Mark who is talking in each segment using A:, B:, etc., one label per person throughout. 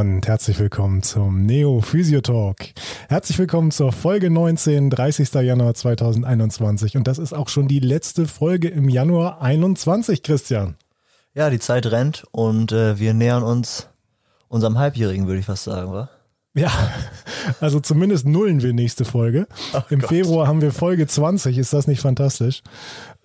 A: und herzlich willkommen zum Neo Physio Talk. Herzlich willkommen zur Folge 19, 30. Januar 2021 und das ist auch schon die letzte Folge im Januar 21, Christian.
B: Ja, die Zeit rennt und äh, wir nähern uns unserem Halbjährigen, würde ich fast sagen, wa?
A: Ja, also zumindest nullen wir nächste Folge. Oh Im Gott. Februar haben wir Folge 20, ist das nicht fantastisch?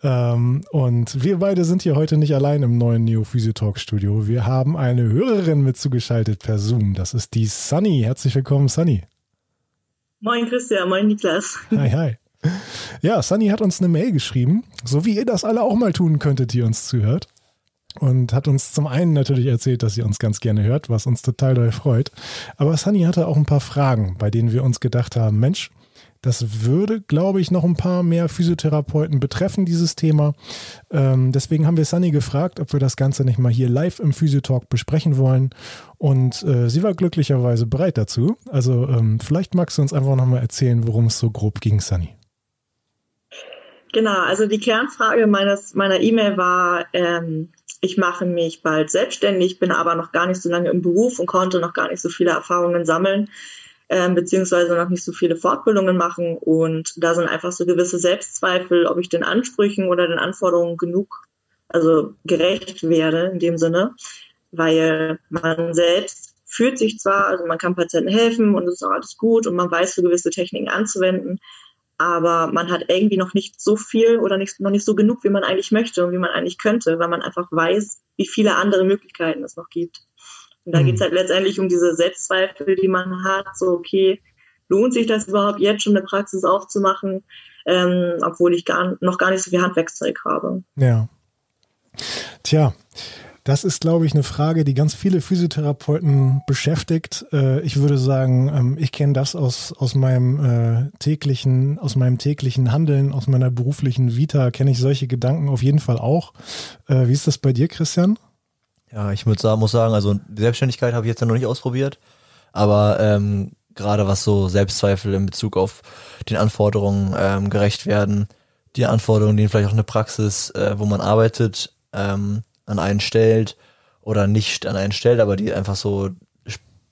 A: Ähm, und wir beide sind hier heute nicht allein im neuen Neo Physio Talk Studio. Wir haben eine Hörerin mit zugeschaltet per Zoom. Das ist die Sunny. Herzlich willkommen, Sunny.
C: Moin Christian, moin Niklas.
A: Hi, hi. Ja, Sunny hat uns eine Mail geschrieben, so wie ihr das alle auch mal tun könntet, die uns zuhört und hat uns zum einen natürlich erzählt, dass sie uns ganz gerne hört, was uns total doll freut. Aber Sunny hatte auch ein paar Fragen, bei denen wir uns gedacht haben, Mensch, das würde, glaube ich, noch ein paar mehr Physiotherapeuten betreffen, dieses Thema. Ähm, deswegen haben wir Sunny gefragt, ob wir das Ganze nicht mal hier live im Physiotalk besprechen wollen. Und äh, sie war glücklicherweise bereit dazu. Also ähm, vielleicht magst du uns einfach nochmal erzählen, worum es so grob ging, Sunny.
C: Genau, also die Kernfrage meines, meiner E-Mail war, ähm, ich mache mich bald selbstständig, bin aber noch gar nicht so lange im Beruf und konnte noch gar nicht so viele Erfahrungen sammeln, äh, beziehungsweise noch nicht so viele Fortbildungen machen. Und da sind einfach so gewisse Selbstzweifel, ob ich den Ansprüchen oder den Anforderungen genug, also gerecht werde in dem Sinne, weil man selbst fühlt sich zwar, also man kann Patienten helfen und es ist auch alles gut und man weiß so gewisse Techniken anzuwenden, aber man hat irgendwie noch nicht so viel oder nicht, noch nicht so genug, wie man eigentlich möchte und wie man eigentlich könnte, weil man einfach weiß, wie viele andere Möglichkeiten es noch gibt. Und da mhm. geht es halt letztendlich um diese Selbstzweifel, die man hat, so okay, lohnt sich das überhaupt jetzt schon eine Praxis aufzumachen, ähm, obwohl ich gar, noch gar nicht so viel Handwerkszeug habe.
A: Ja. Tja, das ist, glaube ich, eine Frage, die ganz viele Physiotherapeuten beschäftigt. Äh, ich würde sagen, ähm, ich kenne das aus, aus meinem äh, täglichen, aus meinem täglichen Handeln, aus meiner beruflichen Vita, kenne ich solche Gedanken auf jeden Fall auch. Äh, wie ist das bei dir, Christian?
B: Ja, ich muss sagen, also die Selbstständigkeit habe ich jetzt noch nicht ausprobiert, aber ähm, gerade was so Selbstzweifel in Bezug auf den Anforderungen ähm, gerecht werden, die Anforderungen, die vielleicht auch eine Praxis, äh, wo man arbeitet, ähm, an einen stellt oder nicht an einen stellt, aber die einfach so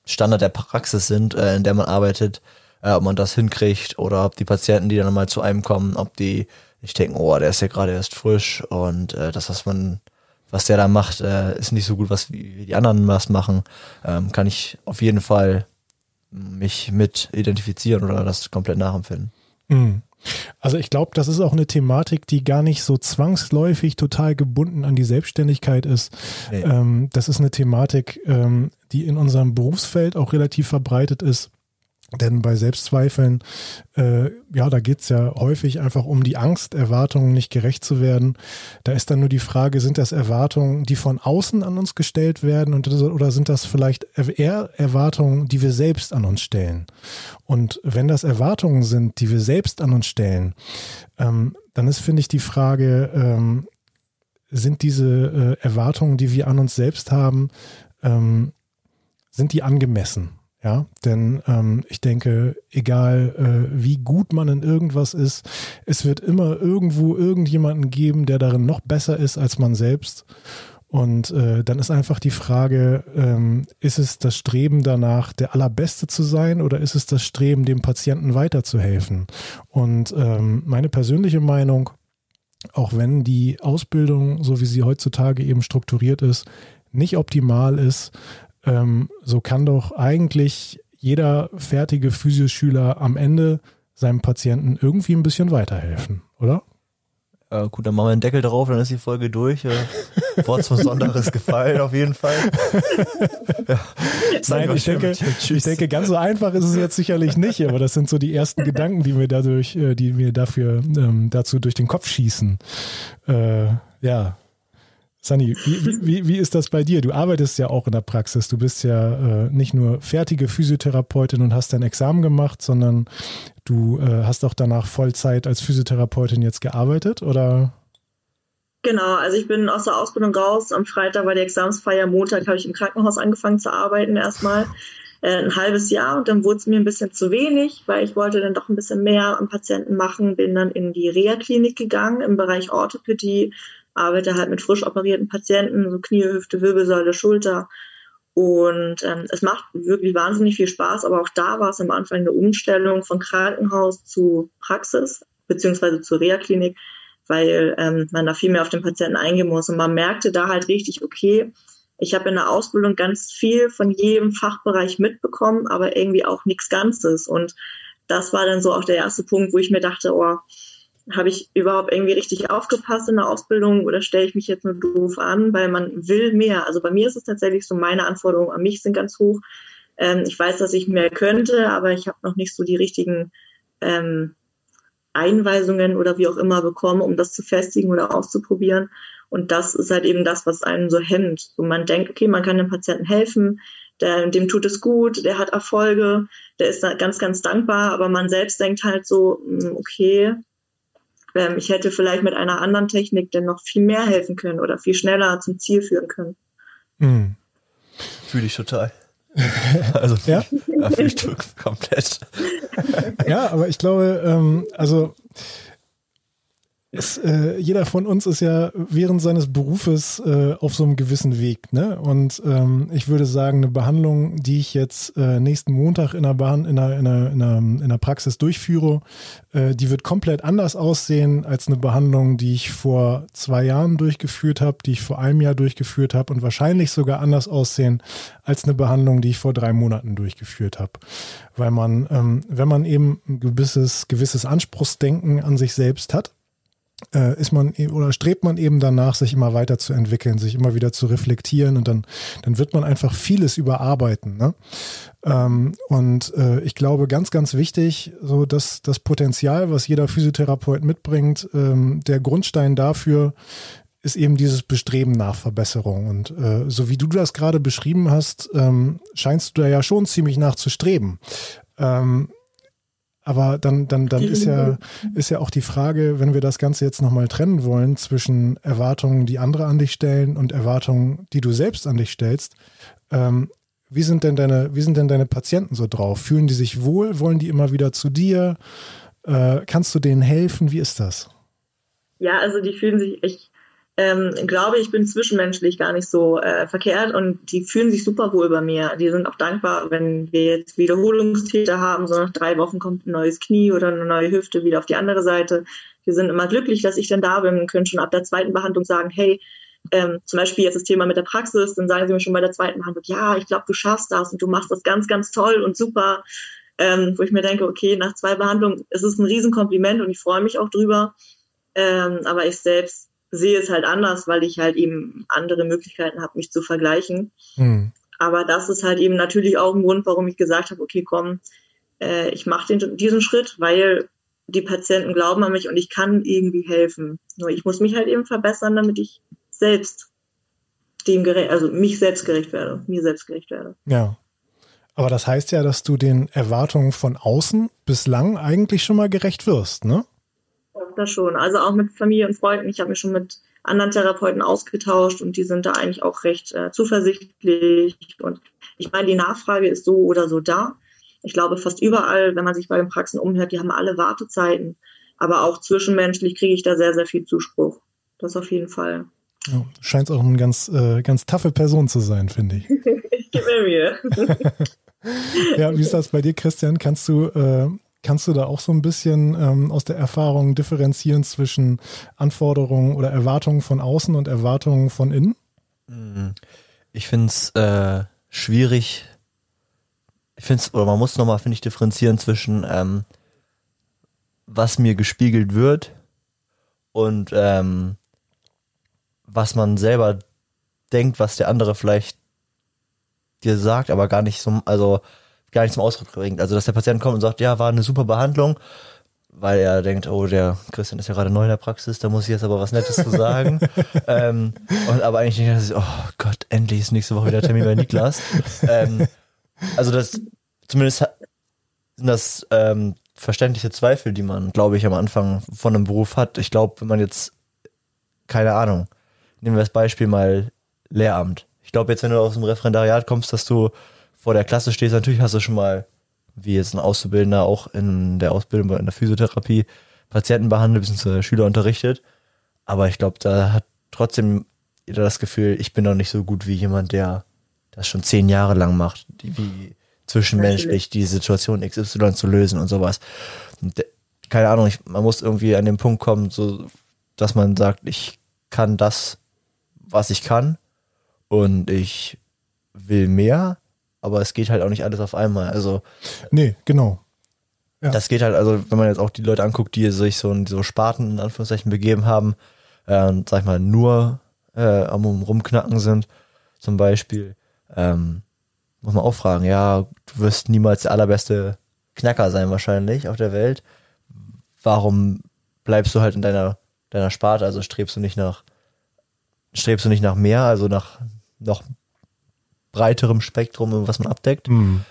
B: Standard der Praxis sind, äh, in der man arbeitet, äh, ob man das hinkriegt oder ob die Patienten, die dann mal zu einem kommen, ob die nicht denken, oh, der ist ja gerade erst frisch und äh, das, was man, was der da macht, äh, ist nicht so gut, was wie die anderen was machen, ähm, kann ich auf jeden Fall mich mit identifizieren oder das komplett nachempfinden.
A: Mhm. Also ich glaube, das ist auch eine Thematik, die gar nicht so zwangsläufig total gebunden an die Selbstständigkeit ist. Nee. Ähm, das ist eine Thematik, ähm, die in unserem Berufsfeld auch relativ verbreitet ist. Denn bei Selbstzweifeln, äh, ja, da geht's ja häufig einfach um die Angst, Erwartungen nicht gerecht zu werden. Da ist dann nur die Frage, sind das Erwartungen, die von außen an uns gestellt werden und, oder sind das vielleicht eher Erwartungen, die wir selbst an uns stellen? Und wenn das Erwartungen sind, die wir selbst an uns stellen, ähm, dann ist, finde ich, die Frage, ähm, sind diese äh, Erwartungen, die wir an uns selbst haben, ähm, sind die angemessen? Ja, denn ähm, ich denke, egal äh, wie gut man in irgendwas ist, es wird immer irgendwo irgendjemanden geben, der darin noch besser ist als man selbst. Und äh, dann ist einfach die Frage, ähm, ist es das Streben danach, der Allerbeste zu sein oder ist es das Streben, dem Patienten weiterzuhelfen? Und ähm, meine persönliche Meinung, auch wenn die Ausbildung, so wie sie heutzutage eben strukturiert ist, nicht optimal ist, ähm, so kann doch eigentlich jeder fertige Physioschüler am Ende seinem Patienten irgendwie ein bisschen weiterhelfen, oder?
B: Äh, gut, dann machen wir einen Deckel drauf, dann ist die Folge durch. Äh, Wort zum Sonderes gefallen, auf jeden Fall.
A: ja. Nein, ich denke, ich denke, ganz so einfach ist es jetzt sicherlich nicht, aber das sind so die ersten Gedanken, die mir dadurch, äh, die mir dafür ähm, dazu durch den Kopf schießen. Äh, ja, Sunny, wie, wie, wie ist das bei dir? Du arbeitest ja auch in der Praxis. Du bist ja äh, nicht nur fertige Physiotherapeutin und hast dein Examen gemacht, sondern du äh, hast auch danach Vollzeit als Physiotherapeutin jetzt gearbeitet, oder?
C: Genau, also ich bin aus der Ausbildung raus. Am Freitag war die Examensfeier, Montag habe ich im Krankenhaus angefangen zu arbeiten erstmal. Äh, ein halbes Jahr und dann wurde es mir ein bisschen zu wenig, weil ich wollte dann doch ein bisschen mehr am Patienten machen, bin dann in die Reha-Klinik gegangen im Bereich Orthopädie, arbeite halt mit frisch operierten Patienten, so Knie, Hüfte, Wirbelsäule, Schulter. Und ähm, es macht wirklich wahnsinnig viel Spaß, aber auch da war es am Anfang eine Umstellung von Krankenhaus zu Praxis beziehungsweise zur Reha-Klinik, weil ähm, man da viel mehr auf den Patienten eingehen muss. Und man merkte da halt richtig, okay, ich habe in der Ausbildung ganz viel von jedem Fachbereich mitbekommen, aber irgendwie auch nichts Ganzes. Und das war dann so auch der erste Punkt, wo ich mir dachte, oh, habe ich überhaupt irgendwie richtig aufgepasst in der Ausbildung oder stelle ich mich jetzt nur doof an, weil man will mehr. Also bei mir ist es tatsächlich so, meine Anforderungen an mich sind ganz hoch. Ähm, ich weiß, dass ich mehr könnte, aber ich habe noch nicht so die richtigen ähm, Einweisungen oder wie auch immer bekommen, um das zu festigen oder auszuprobieren. Und das ist halt eben das, was einen so hemmt. Wo man denkt, okay, man kann dem Patienten helfen, der, dem tut es gut, der hat Erfolge, der ist ganz, ganz dankbar, aber man selbst denkt halt so, hm, okay, ähm, ich hätte vielleicht mit einer anderen Technik denn noch viel mehr helfen können oder viel schneller zum Ziel führen können.
B: Mhm. Fühle ich total. also
A: ja,
B: ja fühle ich komplett.
A: ja, aber ich glaube, ähm, also es, äh, jeder von uns ist ja während seines Berufes äh, auf so einem gewissen Weg. Ne? Und ähm, ich würde sagen, eine Behandlung, die ich jetzt äh, nächsten Montag in der, Bahn, in der, in der, in der, in der Praxis durchführe, äh, die wird komplett anders aussehen als eine Behandlung, die ich vor zwei Jahren durchgeführt habe, die ich vor einem Jahr durchgeführt habe und wahrscheinlich sogar anders aussehen als eine Behandlung, die ich vor drei Monaten durchgeführt habe. Weil man, ähm, wenn man eben ein gewisses, gewisses Anspruchsdenken an sich selbst hat, äh, ist man e-, oder strebt man eben danach, sich immer weiterzuentwickeln, sich immer wieder zu reflektieren und dann, dann wird man einfach vieles überarbeiten. Ne? Ähm, und äh, ich glaube, ganz, ganz wichtig, so dass das Potenzial, was jeder Physiotherapeut mitbringt, ähm, der Grundstein dafür ist eben dieses Bestreben nach Verbesserung. Und äh, so wie du das gerade beschrieben hast, ähm, scheinst du da ja schon ziemlich nachzustreben. Ähm, aber dann, dann, dann ist ja, ist ja auch die Frage, wenn wir das Ganze jetzt nochmal trennen wollen zwischen Erwartungen, die andere an dich stellen und Erwartungen, die du selbst an dich stellst. Ähm, wie sind denn deine, wie sind denn deine Patienten so drauf? Fühlen die sich wohl? Wollen die immer wieder zu dir? Äh, kannst du denen helfen? Wie ist das?
C: Ja, also die fühlen sich echt ähm, glaube ich, bin zwischenmenschlich gar nicht so äh, verkehrt und die fühlen sich super wohl bei mir. Die sind auch dankbar, wenn wir jetzt Wiederholungstäter haben, so nach drei Wochen kommt ein neues Knie oder eine neue Hüfte wieder auf die andere Seite. Die sind immer glücklich, dass ich dann da bin, können schon ab der zweiten Behandlung sagen, hey, ähm, zum Beispiel jetzt das Thema mit der Praxis, dann sagen sie mir schon bei der zweiten Behandlung, ja, ich glaube, du schaffst das und du machst das ganz, ganz toll und super. Ähm, wo ich mir denke, okay, nach zwei Behandlungen ist es ein Riesenkompliment und ich freue mich auch drüber. Ähm, aber ich selbst sehe es halt anders, weil ich halt eben andere Möglichkeiten habe, mich zu vergleichen. Mhm. Aber das ist halt eben natürlich auch ein Grund, warum ich gesagt habe, okay, komm, äh, ich mache diesen Schritt, weil die Patienten glauben an mich und ich kann irgendwie helfen. Nur ich muss mich halt eben verbessern, damit ich selbst dem gerecht, also mich selbst gerecht werde, mir selbst gerecht werde.
A: Ja. Aber das heißt ja, dass du den Erwartungen von außen bislang eigentlich schon mal gerecht wirst, ne?
C: Das schon. Also auch mit Familie und Freunden. Ich habe mich schon mit anderen Therapeuten ausgetauscht und die sind da eigentlich auch recht äh, zuversichtlich. Und ich meine, die Nachfrage ist so oder so da. Ich glaube, fast überall, wenn man sich bei den Praxen umhört, die haben alle Wartezeiten. Aber auch zwischenmenschlich kriege ich da sehr, sehr viel Zuspruch. Das auf jeden Fall.
A: Ja, scheint auch eine ganz, äh, ganz taffe Person zu sein, finde ich.
C: ich gebe mir.
A: ja, wie ist das bei dir, Christian? Kannst du äh, Kannst du da auch so ein bisschen ähm, aus der Erfahrung differenzieren zwischen Anforderungen oder Erwartungen von außen und Erwartungen von innen?
B: Mhm. Ich finde es äh, schwierig. Ich finde es, oder man muss nochmal, finde ich, differenzieren zwischen ähm, was mir gespiegelt wird und ähm, was man selber denkt, was der andere vielleicht dir sagt, aber gar nicht so, also gar nicht zum Ausdruck bringt. Also, dass der Patient kommt und sagt, ja, war eine super Behandlung, weil er denkt, oh, der Christian ist ja gerade neu in der Praxis, da muss ich jetzt aber was Nettes zu sagen. ähm, und aber eigentlich denke ich, oh Gott, endlich ist nächste Woche wieder Termin bei Niklas. ähm, also das, zumindest sind das ähm, verständliche Zweifel, die man, glaube ich, am Anfang von einem Beruf hat. Ich glaube, wenn man jetzt, keine Ahnung, nehmen wir das Beispiel mal Lehramt. Ich glaube jetzt, wenn du aus dem Referendariat kommst, dass du vor der Klasse stehst, natürlich hast du schon mal, wie jetzt ein Auszubildender auch in der Ausbildung in der Physiotherapie, Patienten behandelt, bzw. Schüler unterrichtet. Aber ich glaube, da hat trotzdem jeder das Gefühl, ich bin noch nicht so gut wie jemand, der das schon zehn Jahre lang macht, wie zwischenmenschlich die Situation XY zu lösen und sowas. Und, keine Ahnung, ich, man muss irgendwie an den Punkt kommen, so, dass man sagt, ich kann das, was ich kann und ich will mehr, aber es geht halt auch nicht alles auf einmal. Also
A: nee, genau.
B: Ja. Das geht halt, also wenn man jetzt auch die Leute anguckt, die sich so in so Sparten in Anführungszeichen begeben haben, äh, und sag ich mal, nur äh, am Rumknacken sind, zum Beispiel, ähm, muss man auch fragen, ja, du wirst niemals der allerbeste Knacker sein wahrscheinlich auf der Welt. Warum bleibst du halt in deiner, deiner Sparte? Also strebst du nicht nach, strebst du nicht nach mehr, also nach noch breiterem Spektrum, was man abdeckt? Mhm.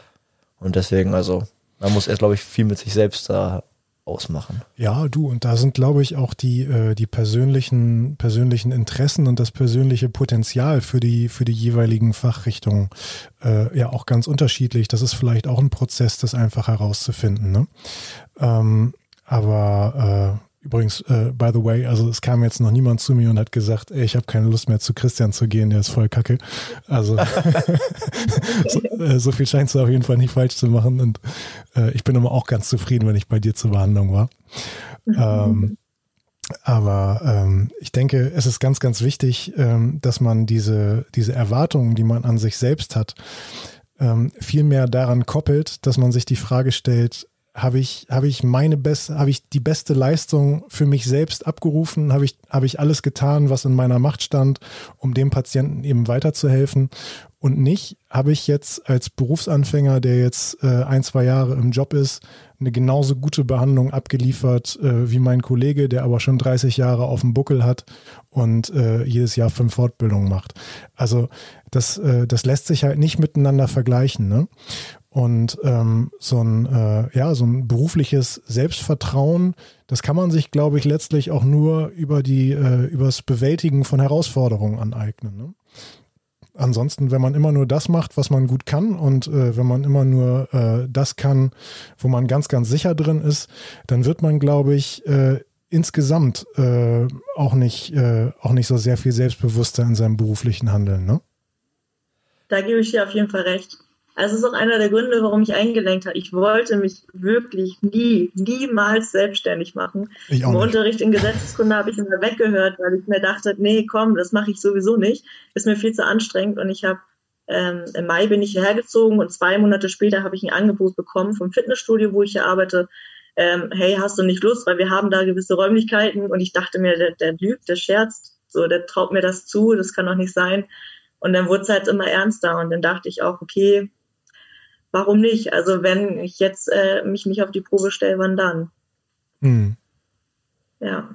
B: Und deswegen, also man muss erst, glaube ich, viel mit sich selbst da ausmachen.
A: Ja, du, und da sind, glaube ich, auch die, äh, die persönlichen, persönlichen Interessen und das persönliche Potenzial für die, für die jeweiligen Fachrichtungen äh, ja auch ganz unterschiedlich. Das ist vielleicht auch ein Prozess, das einfach herauszufinden. Ne? Ähm, aber äh, Übrigens, äh, by the way, also es kam jetzt noch niemand zu mir und hat gesagt, ey, ich habe keine Lust mehr zu Christian zu gehen, der ist voll kacke. Also so, äh, so, viel scheinst du auf jeden Fall nicht falsch zu machen und äh, ich bin immer auch ganz zufrieden, wenn ich bei dir zur Behandlung war. Ähm, aber ähm, ich denke, es ist ganz, ganz wichtig, ähm, dass man diese, diese Erwartungen, die man an sich selbst hat, ähm, viel mehr daran koppelt, dass man sich die Frage stellt, habe ich, habe ich meine beste, habe ich die beste Leistung für mich selbst abgerufen, habe ich, habe ich alles getan, was in meiner Macht stand, um dem Patienten eben weiterzuhelfen und nicht habe ich jetzt als Berufsanfänger, der jetzt äh, ein, zwei Jahre im Job ist, eine genauso gute Behandlung abgeliefert äh, wie mein Kollege, der aber schon 30 Jahre auf dem Buckel hat und äh, jedes Jahr fünf Fortbildungen macht. Also das, äh, das lässt sich halt nicht miteinander vergleichen. Ne? Und ähm, so ein äh, ja so ein berufliches Selbstvertrauen, das kann man sich, glaube ich, letztlich auch nur über die äh, übers Bewältigen von Herausforderungen aneignen. Ne? Ansonsten, wenn man immer nur das macht, was man gut kann und äh, wenn man immer nur äh, das kann, wo man ganz, ganz sicher drin ist, dann wird man, glaube ich, äh, insgesamt äh, auch nicht äh, auch nicht so sehr viel selbstbewusster in seinem beruflichen Handeln. Ne?
C: Da gebe ich dir auf jeden Fall recht. Also es ist auch einer der Gründe, warum ich eingelenkt habe. Ich wollte mich wirklich nie, niemals selbstständig machen. Ich Im nicht. Unterricht in Gesetzeskunde habe ich immer weggehört, weil ich mir dachte, nee, komm, das mache ich sowieso nicht. Ist mir viel zu anstrengend. Und ich habe ähm, im Mai bin ich hierher gezogen und zwei Monate später habe ich ein Angebot bekommen vom Fitnessstudio, wo ich hier arbeite. Ähm, hey, hast du nicht Lust, weil wir haben da gewisse Räumlichkeiten und ich dachte mir, der, der lügt, der scherzt, so, der traut mir das zu, das kann doch nicht sein. Und dann wurde es halt immer ernster und dann dachte ich auch, okay, warum nicht? Also wenn ich jetzt äh, mich nicht auf die Probe stelle, wann dann? Hm. Ja.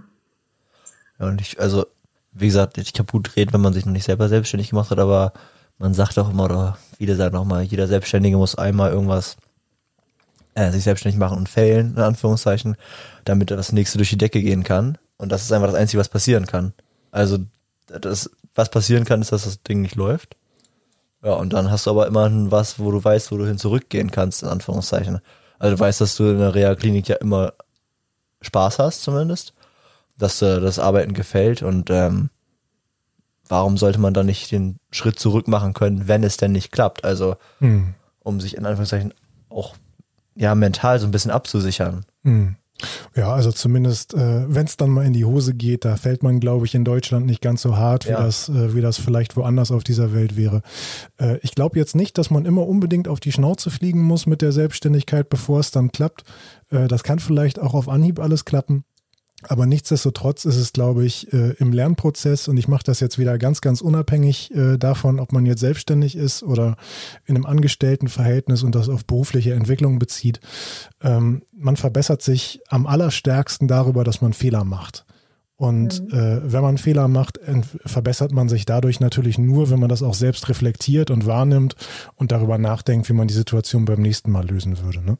B: Ja, und ich, also, wie gesagt, ich kann gut reden, wenn man sich noch nicht selber selbstständig gemacht hat, aber man sagt auch immer, oder viele sagen auch mal, jeder Selbstständige muss einmal irgendwas äh, sich selbstständig machen und failen, in Anführungszeichen, damit das nächste durch die Decke gehen kann. Und das ist einfach das Einzige, was passieren kann. Also, das, was passieren kann, ist, dass das Ding nicht läuft. Ja, und dann hast du aber immerhin was, wo du weißt, wo du hin zurückgehen kannst, in Anführungszeichen. Also du weißt, dass du in der Reha-Klinik ja immer Spaß hast, zumindest. Dass dir das Arbeiten gefällt und ähm, warum sollte man dann nicht den Schritt zurück machen können, wenn es denn nicht klappt? Also, hm. um sich in Anführungszeichen auch ja mental so ein bisschen abzusichern. Hm.
A: Ja, also zumindest, äh, wenn es dann mal in die Hose geht, da fällt man, glaube ich, in Deutschland nicht ganz so hart, wie, ja. das, äh, wie das vielleicht woanders auf dieser Welt wäre. Äh, ich glaube jetzt nicht, dass man immer unbedingt auf die Schnauze fliegen muss mit der Selbstständigkeit, bevor es dann klappt. Äh, das kann vielleicht auch auf Anhieb alles klappen. Aber nichtsdestotrotz ist es, glaube ich, äh, im Lernprozess, und ich mache das jetzt wieder ganz, ganz unabhängig äh, davon, ob man jetzt selbstständig ist oder in einem Angestelltenverhältnis und das auf berufliche Entwicklung bezieht. Ähm, man verbessert sich am allerstärksten darüber, dass man Fehler macht. Und mhm. äh, wenn man Fehler macht, verbessert man sich dadurch natürlich nur, wenn man das auch selbst reflektiert und wahrnimmt und darüber nachdenkt, wie man die Situation beim nächsten Mal lösen würde. Ne?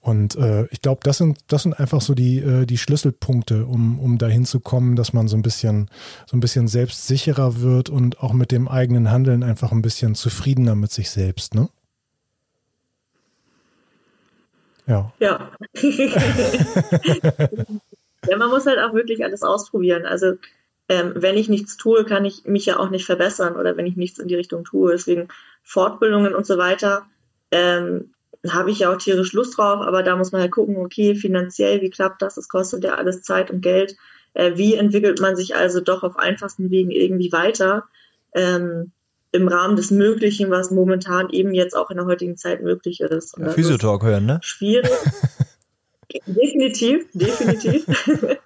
A: Und äh, ich glaube, das sind, das sind einfach so die, äh, die Schlüsselpunkte, um, um dahin zu kommen, dass man so ein bisschen, so ein bisschen selbstsicherer wird und auch mit dem eigenen Handeln einfach ein bisschen zufriedener mit sich selbst. Ne?
C: Ja. Ja. Ja, man muss halt auch wirklich alles ausprobieren. Also ähm, wenn ich nichts tue, kann ich mich ja auch nicht verbessern oder wenn ich nichts in die Richtung tue. Deswegen Fortbildungen und so weiter. Ähm, habe ich ja auch tierisch Lust drauf, aber da muss man halt gucken, okay, finanziell, wie klappt das? Das kostet ja alles Zeit und Geld. Äh, wie entwickelt man sich also doch auf einfachsten Wegen irgendwie weiter? Ähm, im Rahmen des Möglichen, was momentan eben jetzt auch in der heutigen Zeit möglich ist.
B: Ja, Physiotalk hören, ne?
C: Schwierig. definitiv, definitiv.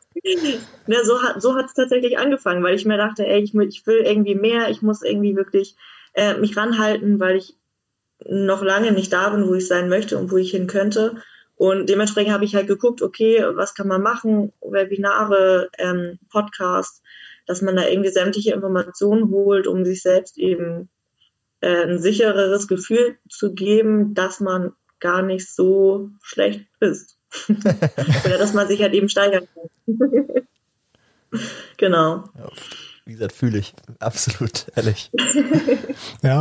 C: ne, so hat so es tatsächlich angefangen, weil ich mir dachte, ey, ich, ich will irgendwie mehr, ich muss irgendwie wirklich äh, mich ranhalten, weil ich noch lange nicht da bin, wo ich sein möchte und wo ich hin könnte. Und dementsprechend habe ich halt geguckt, okay, was kann man machen? Webinare, ähm, Podcasts, dass man da irgendwie sämtliche Informationen holt, um sich selbst eben äh, ein sichereres Gefühl zu geben, dass man gar nicht so schlecht ist. Oder dass man sich halt eben steigern kann. genau.
B: Ja wie gesagt, fühle ich. Absolut, ehrlich.
A: ja,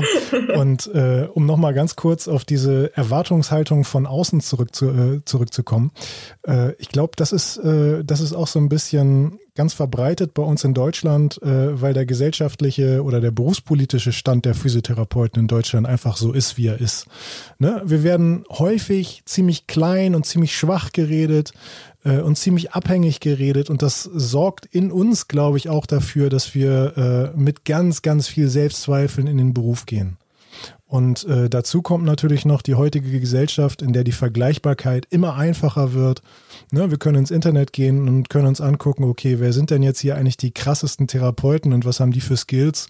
A: und äh, um nochmal ganz kurz auf diese Erwartungshaltung von außen zurück zu, äh, zurückzukommen. Äh, ich glaube, das ist, äh, das ist auch so ein bisschen ganz verbreitet bei uns in Deutschland, äh, weil der gesellschaftliche oder der berufspolitische Stand der Physiotherapeuten in Deutschland einfach so ist, wie er ist. Ne? Wir werden häufig ziemlich klein und ziemlich schwach geredet äh, und ziemlich abhängig geredet und das sorgt in uns, glaube ich, auch dafür, dass wir äh, mit ganz, ganz viel Selbstzweifeln in den Beruf gehen. Und äh, dazu kommt natürlich noch die heutige Gesellschaft, in der die Vergleichbarkeit immer einfacher wird. Ne, wir können ins Internet gehen und können uns angucken, okay, wer sind denn jetzt hier eigentlich die krassesten Therapeuten und was haben die für Skills?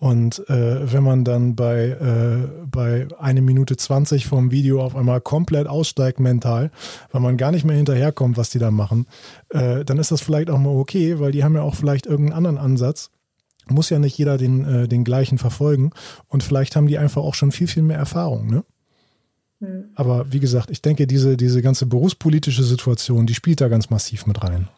A: Und äh, wenn man dann bei, äh, bei eine Minute 20 vom Video auf einmal komplett aussteigt mental, weil man gar nicht mehr hinterherkommt, was die da machen, äh, dann ist das vielleicht auch mal okay, weil die haben ja auch vielleicht irgendeinen anderen Ansatz. Muss ja nicht jeder den, äh, den gleichen verfolgen. Und vielleicht haben die einfach auch schon viel, viel mehr Erfahrung, ne? Hm. Aber wie gesagt, ich denke, diese, diese ganze berufspolitische Situation, die spielt da ganz massiv mit rein.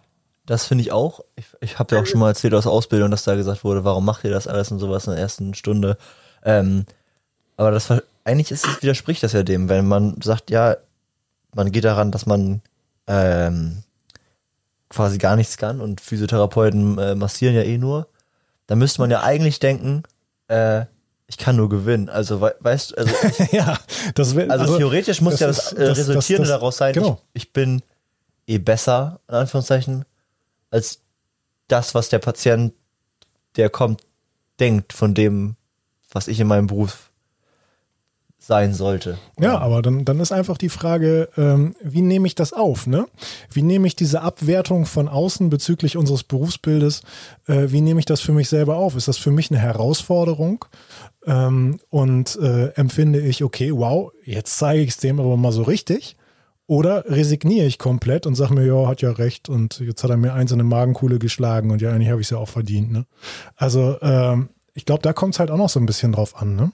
B: Das finde ich auch. Ich, ich habe ja auch schon mal erzählt aus Ausbildung, dass da gesagt wurde, warum macht ihr das alles und sowas in der ersten Stunde. Ähm, aber das eigentlich ist es, widerspricht das ja dem, wenn man sagt, ja, man geht daran, dass man ähm, quasi gar nichts kann und Physiotherapeuten äh, massieren ja eh nur, dann müsste man ja eigentlich denken, äh, ich kann nur gewinnen. Also we weißt du, also,
A: ja, das wär,
B: also, also theoretisch muss das ja das, äh, das Resultierende das, daraus sein, genau. ich, ich, bin eh besser, in Anführungszeichen, als das, was der Patient, der kommt, denkt von dem, was ich in meinem Beruf sein sollte.
A: Ja, aber dann, dann ist einfach die Frage, ähm, wie nehme ich das auf? Ne? Wie nehme ich diese Abwertung von außen bezüglich unseres Berufsbildes, äh, wie nehme ich das für mich selber auf? Ist das für mich eine Herausforderung? ähm, und äh, empfinde ich, okay, wow, jetzt zeige ich es dem aber mal so richtig. Oder resigniere ich komplett und sage mir, ja, hat ja recht und jetzt hat er mir eins in eine Magenkuhle geschlagen und ja, eigentlich habe ich es ja auch verdient. Ne? Also ähm, ich glaube, da kommt es halt auch noch so ein bisschen drauf an. Ne?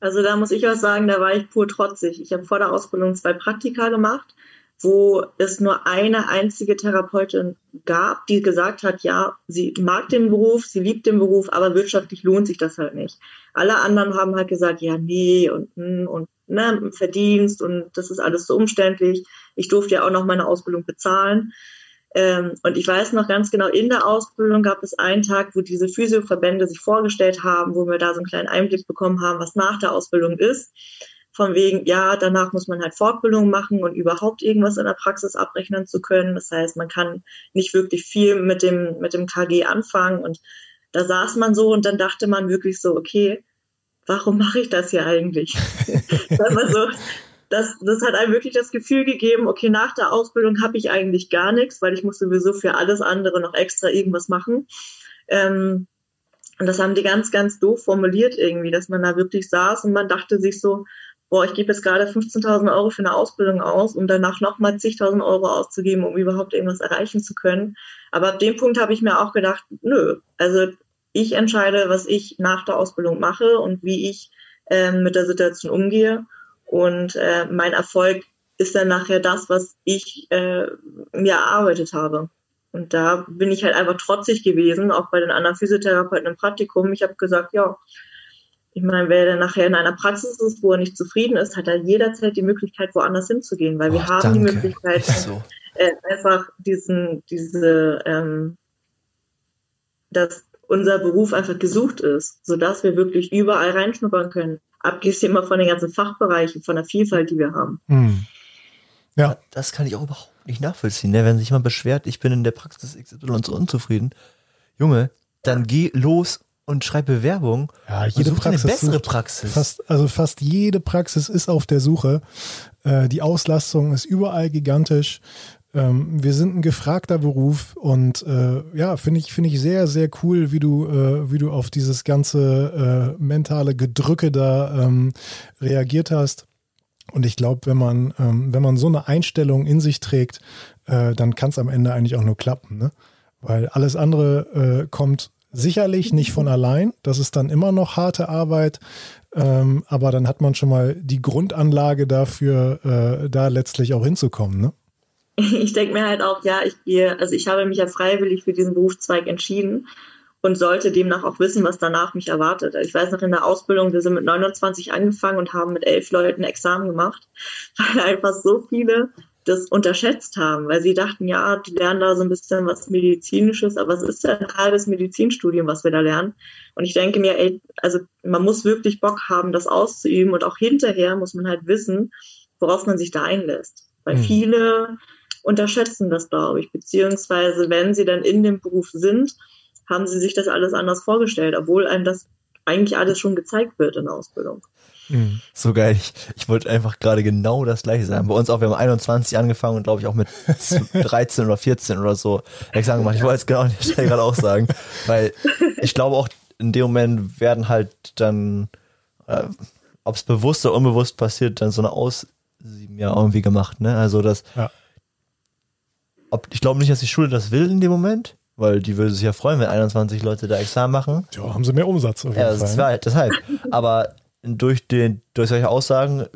C: Also da muss ich auch sagen, da war ich pur trotzig. Ich habe vor der Ausbildung zwei Praktika gemacht wo es nur eine einzige Therapeutin gab, die gesagt hat, ja, sie mag den Beruf, sie liebt den Beruf, aber wirtschaftlich lohnt sich das halt nicht. Alle anderen haben halt gesagt, ja, nee und hm, und ne, Verdienst und das ist alles so umständlich. Ich durfte ja auch noch meine Ausbildung bezahlen. Ähm, und ich weiß noch ganz genau, in der Ausbildung gab es einen Tag, wo diese Physioverbände sich vorgestellt haben, wo wir da so einen kleinen Einblick bekommen haben, was nach der Ausbildung ist von wegen, ja, danach muss man halt Fortbildung machen und überhaupt irgendwas in der Praxis abrechnen zu können. Das heißt, man kann nicht wirklich viel mit dem, mit dem KG anfangen. Und da saß man so und dann dachte man wirklich so, okay, warum mache ich das hier eigentlich? so, das, das hat einem wirklich das Gefühl gegeben, okay, nach der Ausbildung habe ich eigentlich gar nichts, weil ich muss sowieso für alles andere noch extra irgendwas machen. Ähm, und das haben die ganz, ganz doof formuliert irgendwie, dass man da wirklich saß und man dachte sich so, boah, ich gebe jetzt gerade 15.000 Euro für eine Ausbildung aus, um danach nochmal zigtausend Euro auszugeben, um überhaupt irgendwas erreichen zu können. Aber ab dem Punkt habe ich mir auch gedacht, nö, also ich entscheide, was ich nach der Ausbildung mache und wie ich äh, mit der Situation umgehe. Und äh, mein Erfolg ist dann nachher das, was ich äh, mir erarbeitet habe. Und da bin ich halt einfach trotzig gewesen, auch bei den anderen Physiotherapeuten im Praktikum. Ich habe gesagt, ja, ich meine, wer dann nachher in einer Praxis ist, wo er nicht zufrieden ist, hat er jederzeit die Möglichkeit, woanders hinzugehen, weil wir oh, haben danke. die Möglichkeit, so. äh, einfach diesen, diese, ähm, dass unser Beruf einfach gesucht ist, sodass wir wirklich überall reinschnuppern können. Abgesehen mal von den ganzen Fachbereichen, von der Vielfalt, die wir haben.
A: Hm. Ja.
B: Das kann ich auch überhaupt nicht nachvollziehen. Ne? Wenn sich jemand beschwert, ich bin in der Praxis XY so unzufrieden. Junge, dann geh los und schreib Bewerbung.
A: Ja, jede Praxis
B: eine bessere Praxis.
A: Fast, also fast jede Praxis ist auf der Suche. Äh, die Auslastung ist überall gigantisch. Ähm, wir sind ein gefragter Beruf und äh, ja, finde ich, finde ich sehr, sehr cool, wie du, äh, wie du auf dieses ganze äh, mentale Gedrücke da ähm, reagiert hast. Und ich glaube, wenn man, ähm, wenn man so eine Einstellung in sich trägt, äh, dann kann es am Ende eigentlich auch nur klappen, ne? Weil alles andere äh, kommt sicherlich nicht von allein. Das ist dann immer noch harte Arbeit. Ähm, aber dann hat man schon mal die Grundanlage dafür, äh, da letztlich auch hinzukommen, ne?
C: Ich denke mir halt auch, ja, ich gehe, also ich habe mich ja freiwillig für diesen Berufszweig entschieden und sollte demnach auch wissen, was danach mich erwartet. Ich weiß noch in der Ausbildung, wir sind mit 29 angefangen und haben mit elf Leuten Examen gemacht, weil einfach so viele das unterschätzt haben, weil sie dachten, ja, die lernen da so ein bisschen was Medizinisches, aber es ist ja ein halbes Medizinstudium, was wir da lernen. Und ich denke mir, ey, also man muss wirklich Bock haben, das auszuüben und auch hinterher muss man halt wissen, worauf man sich da einlässt. Weil mhm. viele unterschätzen das, glaube ich, beziehungsweise wenn sie dann in dem Beruf sind, haben sie sich das alles anders vorgestellt, obwohl einem das eigentlich alles schon gezeigt wird in der Ausbildung.
B: Mhm. So geil. Ich, ich wollte einfach gerade genau das gleiche sagen. Bei uns auch, wir haben 21 angefangen und glaube ich auch mit 13 oder 14 oder so Examen gemacht. Ich wollte es genau an der Stelle gerade auch sagen. Weil ich glaube auch, in dem Moment werden halt dann, äh, ob es bewusst oder unbewusst passiert, dann so eine Aussieben ja irgendwie gemacht. Ne? Also das, ja. Ob, ich glaube nicht, dass die Schule das will in dem Moment weil die würde sich ja freuen, wenn 21 Leute da Examen machen.
A: Ja, haben sie mehr Umsatz.
B: Auf jeden ja, das Fall. Ne? deshalb. Aber durch den, durch solche Aussagen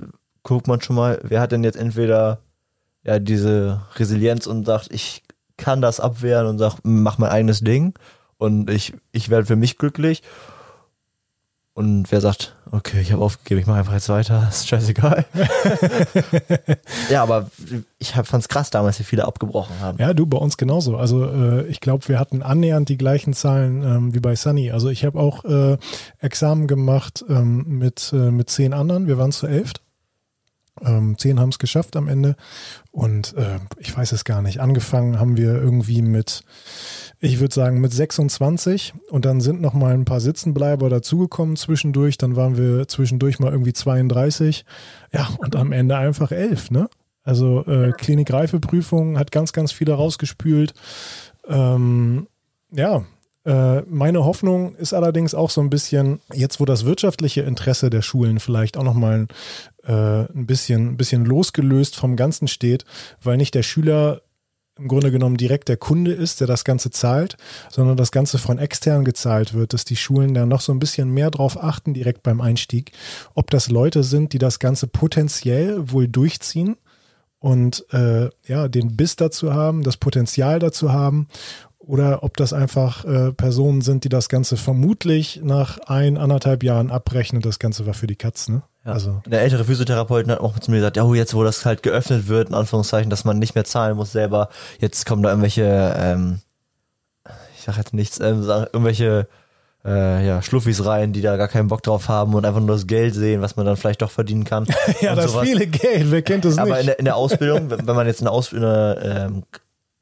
B: guckt man schon mal, wer hat denn jetzt entweder ja diese Resilienz und sagt, ich kann das abwehren und sagt, mach mein eigenes Ding und ich, ich werde für mich glücklich und wer sagt, okay, ich habe aufgegeben, ich mache einfach jetzt weiter, ist scheißegal. ja, aber ich fand es krass damals, wie viele abgebrochen haben.
A: Ja, du, bei uns genauso. Also äh, ich glaube, wir hatten annähernd die gleichen Zahlen ähm, wie bei Sunny. Also ich habe auch äh, Examen gemacht ähm, mit, äh, mit zehn anderen. Wir waren zu elf. Ähm, zehn haben es geschafft am Ende. Und äh, ich weiß es gar nicht. Angefangen haben wir irgendwie mit ich würde sagen mit 26 und dann sind noch mal ein paar Sitzenbleiber dazugekommen zwischendurch. Dann waren wir zwischendurch mal irgendwie 32. Ja, und am Ende einfach elf, ne? Also äh, Klinikreifeprüfung hat ganz, ganz viele rausgespült. Ähm, ja, äh, meine Hoffnung ist allerdings auch so ein bisschen, jetzt wo das wirtschaftliche Interesse der Schulen vielleicht auch nochmal äh, ein bisschen, ein bisschen losgelöst vom Ganzen steht, weil nicht der Schüler im Grunde genommen direkt der Kunde ist, der das Ganze zahlt, sondern das Ganze von extern gezahlt wird, dass die Schulen da noch so ein bisschen mehr drauf achten, direkt beim Einstieg, ob das Leute sind, die das Ganze potenziell wohl durchziehen und äh, ja, den Biss dazu haben, das Potenzial dazu haben oder ob das einfach äh, Personen sind, die das Ganze vermutlich nach ein, anderthalb Jahren abrechnen. Das Ganze war für die Katz, ne?
B: Ja. Also. Der ältere Physiotherapeut hat auch zu mir gesagt, ja, oh, jetzt wo das halt geöffnet wird, in Anführungszeichen, dass man nicht mehr zahlen muss selber, jetzt kommen da irgendwelche, ähm, ich sag jetzt nichts, ähm, irgendwelche äh, ja, Schluffis rein, die da gar keinen Bock drauf haben und einfach nur das Geld sehen, was man dann vielleicht doch verdienen kann.
A: ja, das sowas. viele Geld, wer kennt das nicht?
B: Aber in der, in der Ausbildung, wenn man jetzt in der, Aus in der ähm,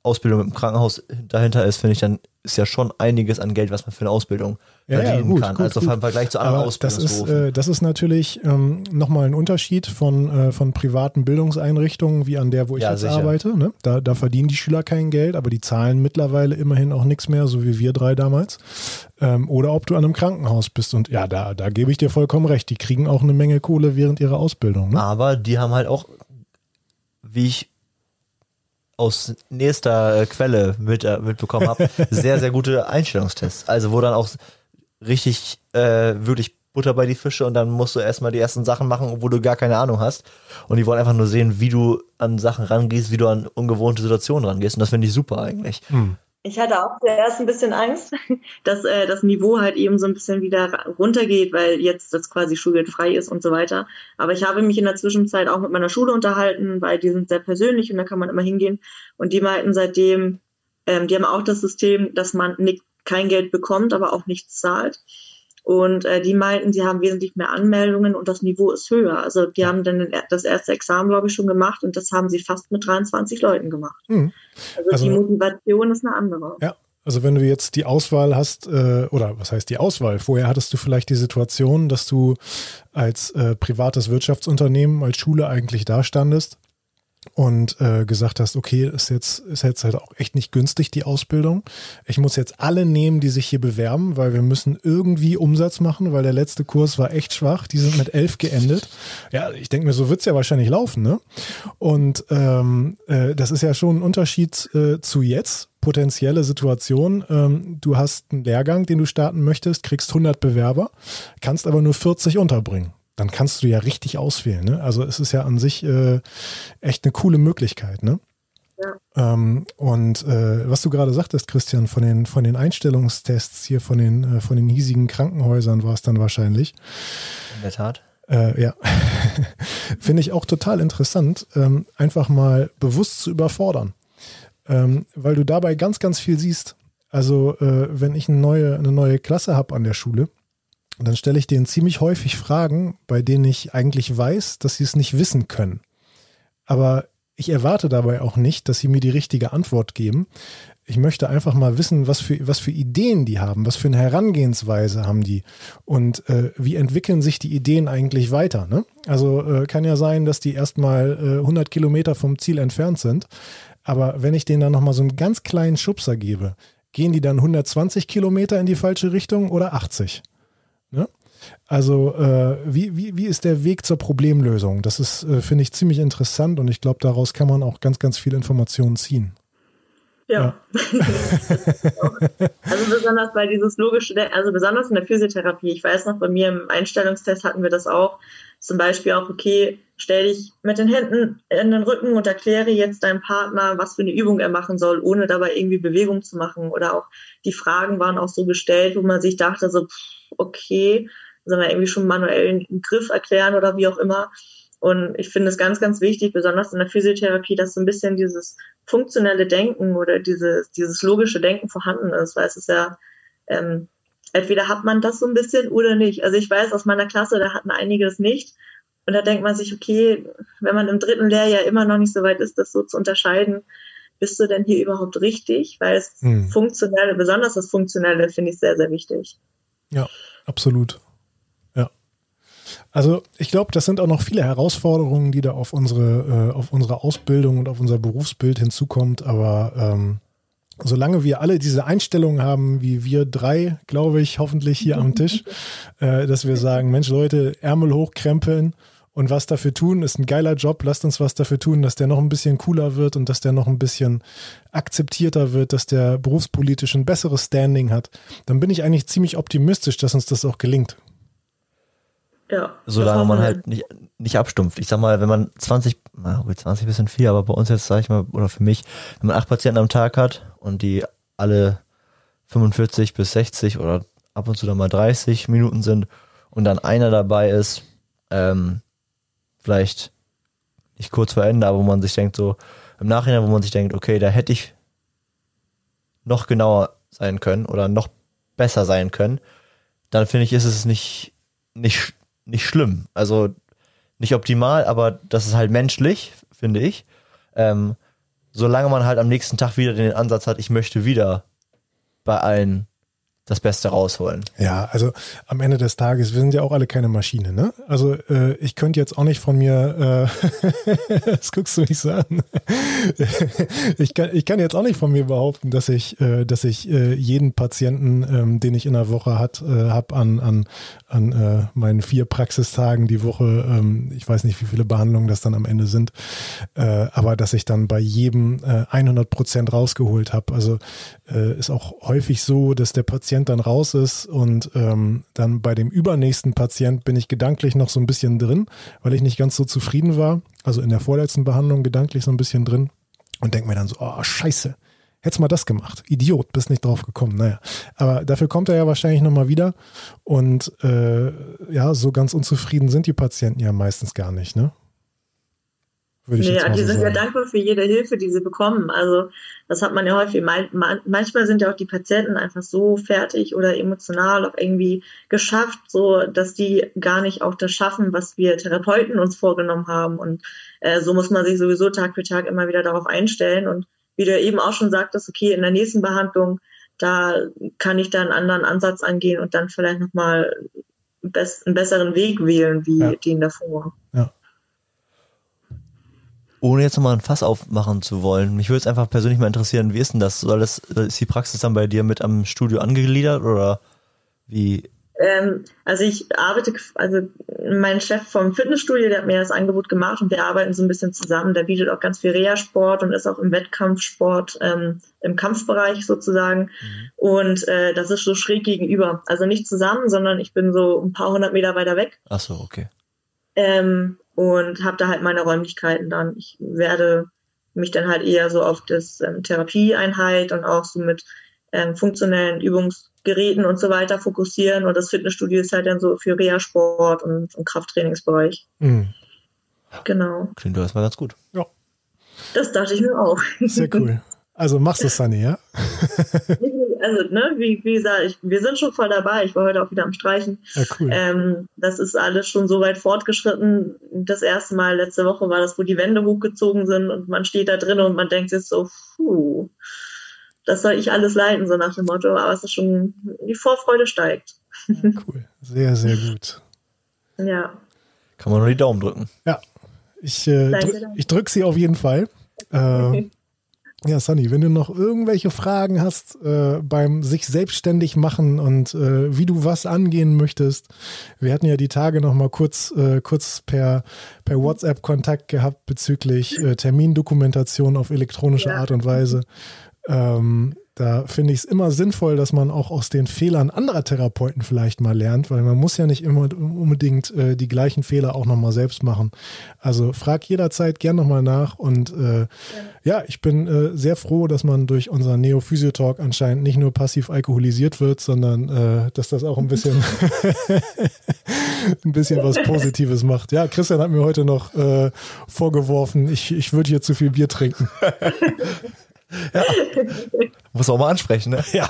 B: Ausbildung im Krankenhaus dahinter ist, finde ich, dann ist ja schon einiges an Geld, was man für eine Ausbildung ja, verdienen ja, gut, kann. Gut, also gut. im Vergleich zu anderen Ausbildungsberufen.
A: Das ist, äh, das ist natürlich ähm, nochmal ein Unterschied von, äh, von privaten Bildungseinrichtungen, wie an der, wo ich ja, jetzt sicher. arbeite. Ne? Da, da verdienen die Schüler kein Geld, aber die zahlen mittlerweile immerhin auch nichts mehr, so wie wir drei damals. Ähm, oder ob du an einem Krankenhaus bist. Und ja, da, da gebe ich dir vollkommen recht. Die kriegen auch eine Menge Kohle während ihrer Ausbildung. Ne?
B: Aber die haben halt auch, wie ich aus nächster äh, Quelle mit, äh, mitbekommen habe, sehr, sehr gute Einstellungstests. Also wo dann auch richtig äh, wirklich Butter bei die Fische und dann musst du erstmal die ersten Sachen machen, obwohl du gar keine Ahnung hast. Und die wollen einfach nur sehen, wie du an Sachen rangehst, wie du an ungewohnte Situationen rangehst. Und das finde ich super eigentlich. Hm.
C: Ich hatte auch zuerst ein bisschen Angst, dass äh, das Niveau halt eben so ein bisschen wieder runtergeht, weil jetzt das quasi Schulgeld frei ist und so weiter. Aber ich habe mich in der Zwischenzeit auch mit meiner Schule unterhalten, weil die sind sehr persönlich und da kann man immer hingehen. Und die meinten seitdem, ähm, die haben auch das System, dass man nicht, kein Geld bekommt, aber auch nichts zahlt. Und äh, die meinten, sie haben wesentlich mehr Anmeldungen und das Niveau ist höher. Also die haben dann das erste Examen, glaube ich, schon gemacht und das haben sie fast mit 23 Leuten gemacht. Mhm. Also, also, die Motivation ist eine andere.
A: Ja. Also wenn du jetzt die Auswahl hast, äh, oder was heißt die Auswahl? Vorher hattest du vielleicht die Situation, dass du als äh, privates Wirtschaftsunternehmen, als Schule eigentlich dastandest und äh, gesagt hast, okay, ist jetzt, ist jetzt halt auch echt nicht günstig, die Ausbildung. Ich muss jetzt alle nehmen, die sich hier bewerben, weil wir müssen irgendwie Umsatz machen, weil der letzte Kurs war echt schwach. Die sind mit elf geendet. Ja, ich denke mir, so wird's ja wahrscheinlich laufen, ne? Und ähm, äh, das ist ja schon ein Unterschied äh, zu jetzt. Potenzielle Situation. Ähm, du hast einen Lehrgang, den du starten möchtest, kriegst 100 Bewerber, kannst aber nur 40 unterbringen dann kannst du ja richtig auswählen. Ne? Also es ist ja an sich äh, echt eine coole Möglichkeit. Ne? Ja. Ähm, und äh, was du gerade sagtest, Christian, von den, von den Einstellungstests hier, von den, äh, von den hiesigen Krankenhäusern war es dann wahrscheinlich.
B: In der Tat.
A: Äh, ja, finde ich auch total interessant, ähm, einfach mal bewusst zu überfordern, ähm, weil du dabei ganz, ganz viel siehst. Also äh, wenn ich eine neue, eine neue Klasse habe an der Schule, und dann stelle ich denen ziemlich häufig Fragen, bei denen ich eigentlich weiß, dass sie es nicht wissen können. Aber ich erwarte dabei auch nicht, dass sie mir die richtige Antwort geben. Ich möchte einfach mal wissen, was für, was für Ideen die haben, was für eine Herangehensweise haben die und äh, wie entwickeln sich die Ideen eigentlich weiter. Ne? Also äh, kann ja sein, dass die erstmal äh, 100 Kilometer vom Ziel entfernt sind. Aber wenn ich denen dann nochmal so einen ganz kleinen Schubser gebe, gehen die dann 120 Kilometer in die falsche Richtung oder 80? Ne? Also äh, wie, wie, wie ist der Weg zur Problemlösung? Das ist, äh, finde ich, ziemlich interessant und ich glaube, daraus kann man auch ganz, ganz viel Informationen ziehen.
C: Ja. ja. also besonders bei dieses logische, also besonders in der Physiotherapie. Ich weiß noch, bei mir im Einstellungstest hatten wir das auch. Zum Beispiel auch, okay, stell dich mit den Händen in den Rücken und erkläre jetzt deinem Partner, was für eine Übung er machen soll, ohne dabei irgendwie Bewegung zu machen. Oder auch die Fragen waren auch so gestellt, wo man sich dachte, so, okay, sondern irgendwie schon manuell einen Griff erklären oder wie auch immer. Und ich finde es ganz, ganz wichtig, besonders in der Physiotherapie, dass so ein bisschen dieses funktionelle Denken oder dieses, dieses logische Denken vorhanden ist, weil es ist ja, ähm, entweder hat man das so ein bisschen oder nicht. Also ich weiß aus meiner Klasse, da hatten einige es nicht. Und da denkt man sich, okay, wenn man im dritten Lehrjahr immer noch nicht so weit ist, das so zu unterscheiden, bist du denn hier überhaupt richtig? Weil es hm. funktionelle, besonders das Funktionelle, finde ich sehr, sehr wichtig.
A: Ja, absolut. Also ich glaube, das sind auch noch viele Herausforderungen, die da auf unsere, äh, auf unsere Ausbildung und auf unser Berufsbild hinzukommt. Aber ähm, solange wir alle diese Einstellungen haben, wie wir drei, glaube ich, hoffentlich hier am Tisch, äh, dass wir sagen, Mensch, Leute, Ärmel hochkrempeln und was dafür tun, ist ein geiler Job. Lasst uns was dafür tun, dass der noch ein bisschen cooler wird und dass der noch ein bisschen akzeptierter wird, dass der berufspolitisch ein besseres Standing hat. Dann bin ich eigentlich ziemlich optimistisch, dass uns das auch gelingt.
B: Ja. Solange man halt nicht, nicht abstumpft. Ich sag mal, wenn man 20, na, 20 bisschen viel, aber bei uns jetzt, sag ich mal, oder für mich, wenn man acht Patienten am Tag hat und die alle 45 bis 60 oder ab und zu dann mal 30 Minuten sind und dann einer dabei ist, ähm, vielleicht nicht kurz vor Ende, aber wo man sich denkt, so im Nachhinein, wo man sich denkt, okay, da hätte ich noch genauer sein können oder noch besser sein können, dann finde ich, ist es nicht, nicht, nicht schlimm. Also nicht optimal, aber das ist halt menschlich, finde ich. Ähm, solange man halt am nächsten Tag wieder den Ansatz hat, ich möchte wieder bei allen das Beste rausholen.
A: Ja, also am Ende des Tages, wir sind ja auch alle keine Maschine, ne? Also äh, ich könnte jetzt auch nicht von mir, äh, das guckst du nicht so an. ich, kann, ich kann jetzt auch nicht von mir behaupten, dass ich, äh, dass ich äh, jeden Patienten, ähm, den ich in der Woche hat, äh, habe an, an, an äh, meinen vier Praxistagen die Woche, ähm, ich weiß nicht, wie viele Behandlungen das dann am Ende sind, äh, aber dass ich dann bei jedem äh, 100 Prozent rausgeholt habe. Also äh, ist auch häufig so, dass der Patient dann raus ist und ähm, dann bei dem übernächsten Patient bin ich gedanklich noch so ein bisschen drin, weil ich nicht ganz so zufrieden war. Also in der vorletzten Behandlung gedanklich so ein bisschen drin und denke mir dann so, oh scheiße, hättest mal das gemacht. Idiot, bist nicht drauf gekommen. Naja, aber dafür kommt er ja wahrscheinlich nochmal wieder und äh, ja, so ganz unzufrieden sind die Patienten ja meistens gar nicht, ne? Würde ich
C: nee,
A: jetzt mal
C: die
A: so
C: sind ja
A: sagen.
C: dankbar für jede Hilfe, die sie bekommen. Also das hat man ja häufig. Man, man, manchmal sind ja auch die Patienten einfach so fertig oder emotional auch irgendwie geschafft, so dass die gar nicht auch das schaffen, was wir Therapeuten uns vorgenommen haben. Und äh, so muss man sich sowieso Tag für Tag immer wieder darauf einstellen. Und wie du eben auch schon sagtest, okay, in der nächsten Behandlung, da kann ich da einen anderen Ansatz angehen und dann vielleicht nochmal einen besseren Weg wählen, wie
A: Ja.
C: den davor.
A: Ja.
B: Ohne jetzt nochmal ein Fass aufmachen zu wollen, mich würde es einfach persönlich mal interessieren, wie ist denn das? Soll das, ist die Praxis dann bei dir mit am Studio angegliedert oder wie?
C: Ähm, also ich arbeite, also mein Chef vom Fitnessstudio, der hat mir das Angebot gemacht und wir arbeiten so ein bisschen zusammen. Der bietet auch ganz viel Reha-Sport und ist auch im Wettkampfsport, ähm, im Kampfbereich sozusagen. Und äh, das ist so schräg gegenüber. Also nicht zusammen, sondern ich bin so ein paar hundert Meter weiter weg.
B: Ach so, okay.
C: Ähm, und habe da halt meine Räumlichkeiten dann. Ich werde mich dann halt eher so auf das ähm, Therapieeinheit und auch so mit ähm, funktionellen Übungsgeräten und so weiter fokussieren. Und das Fitnessstudio ist halt dann so für Reha-Sport und, und Krafttrainingsbereich.
A: Mhm.
C: Genau.
B: Klingt doch erstmal ganz gut.
C: Das dachte ich mir auch.
A: Sehr cool. Also machst du es, Sunny, ja?
C: Also, ne, wie, wie gesagt, ich, wir sind schon voll dabei. Ich war heute auch wieder am Streichen.
A: Ja, cool.
C: Ähm, das ist alles schon so weit fortgeschritten. Das erste Mal letzte Woche war das, wo die Wände hochgezogen sind und man steht da drin und man denkt sich so, puh, das soll ich alles leiten, so nach dem Motto. Aber es ist schon, die Vorfreude steigt.
A: Cool. Sehr, sehr gut.
C: Ja.
B: Kann man nur die Daumen drücken.
A: Ja, ich, äh,
C: Danke,
A: drück,
C: danke.
A: ich drück sie auf jeden Fall. Äh, ja, Sunny, wenn du noch irgendwelche Fragen hast äh, beim sich selbstständig machen und äh, wie du was angehen möchtest, wir hatten ja die Tage noch mal kurz, äh, kurz per, per WhatsApp Kontakt gehabt bezüglich äh, Termindokumentation auf elektronische
C: Ja.
A: Art und Weise. Ähm, da finde ich es immer sinnvoll, dass man auch aus den Fehlern anderer Therapeuten vielleicht mal lernt, weil man muss ja nicht immer unbedingt äh, die gleichen Fehler auch nochmal selbst machen. Also frag jederzeit gern nochmal nach und äh, ja, ich bin äh, sehr froh, dass man durch unseren Neo-Physio-Talk anscheinend nicht nur passiv alkoholisiert wird, sondern äh, dass das auch ein bisschen ein bisschen was Positives macht. Ja, Christian hat mir heute noch äh, vorgeworfen, ich, ich würde hier zu viel Bier trinken.
B: Muss auch mal ansprechen, ne?
A: Ja.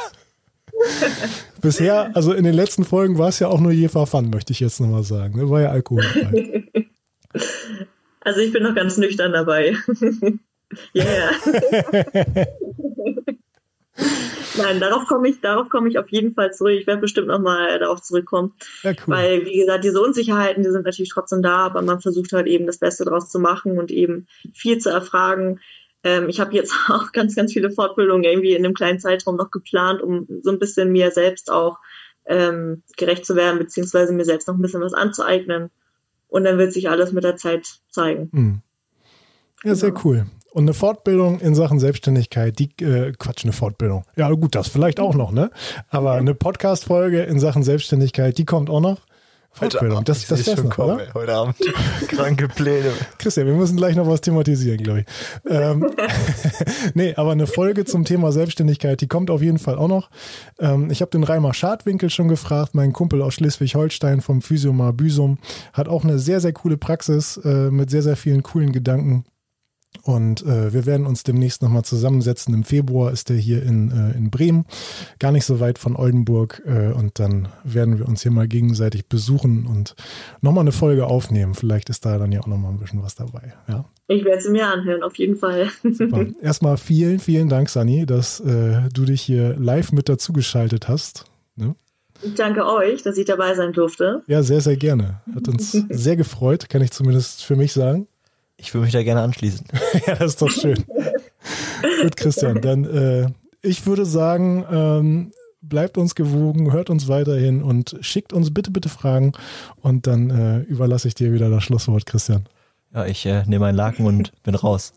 A: Bisher, also in den letzten Folgen war es ja auch nur Jefa Fun, möchte ich jetzt nochmal sagen. Ne? War ja alkoholfrei.
C: Also ich bin noch ganz nüchtern dabei. Ja, ja. Nein, darauf komme ich, darauf komme ich auf jeden Fall zurück. Ich werde bestimmt nochmal darauf zurückkommen.
A: Ja, cool.
C: Weil, wie gesagt, diese Unsicherheiten, die sind natürlich trotzdem da, aber man versucht halt eben das Beste draus zu machen und eben viel zu erfragen. Ähm, ich habe jetzt auch ganz, ganz viele Fortbildungen irgendwie in einem kleinen Zeitraum noch geplant, um so ein bisschen mir selbst auch ähm, gerecht zu werden, beziehungsweise mir selbst noch ein bisschen was anzueignen. Und dann wird sich alles mit der Zeit zeigen.
A: Hm. Ja, sehr cool. Und eine Fortbildung in Sachen Selbstständigkeit, die, äh, Quatsch, eine Fortbildung. Ja, gut, das vielleicht auch noch, ne? Aber eine Podcast-Folge in Sachen Selbstständigkeit, die kommt auch noch. Fortbildung, das, das wär's noch, oder?
B: ey, heute Abend. Kranke Pläne.
A: Christian, wir müssen gleich noch was thematisieren, glaube ich. Ähm, nee, aber eine Folge zum Thema Selbstständigkeit, die kommt auf jeden Fall auch noch. Ähm, ich habe den Reimer Schadwinkel schon gefragt, mein Kumpel aus Schleswig-Holstein vom Physiomar Büsum, hat auch eine sehr, sehr coole Praxis äh, mit sehr, sehr vielen coolen Gedanken. Und äh, wir werden uns demnächst nochmal zusammensetzen. Im Februar ist er hier in, äh, in Bremen, gar nicht so weit von Oldenburg. Äh, und dann werden wir uns hier mal gegenseitig besuchen und nochmal eine Folge aufnehmen. Vielleicht ist da dann ja auch nochmal ein bisschen was dabei. Ja,
C: Ich werde sie mir anhören, auf jeden Fall.
A: super. Erstmal vielen, vielen Dank, Sani, dass äh, du dich hier live mit dazugeschaltet hast. Ne?
C: Ich danke euch, dass ich dabei sein durfte.
A: Ja, sehr, sehr gerne. Hat uns sehr gefreut, kann ich zumindest für mich sagen.
B: Ich würde mich da gerne anschließen.
A: ja, das ist doch schön. Gut, Christian, dann äh, ich würde sagen, ähm, bleibt uns gewogen, hört uns weiterhin und schickt uns bitte, bitte Fragen. Und dann äh, überlasse ich dir wieder das Schlusswort, Christian.
B: Ja, ich äh, nehme einen Laken und bin raus.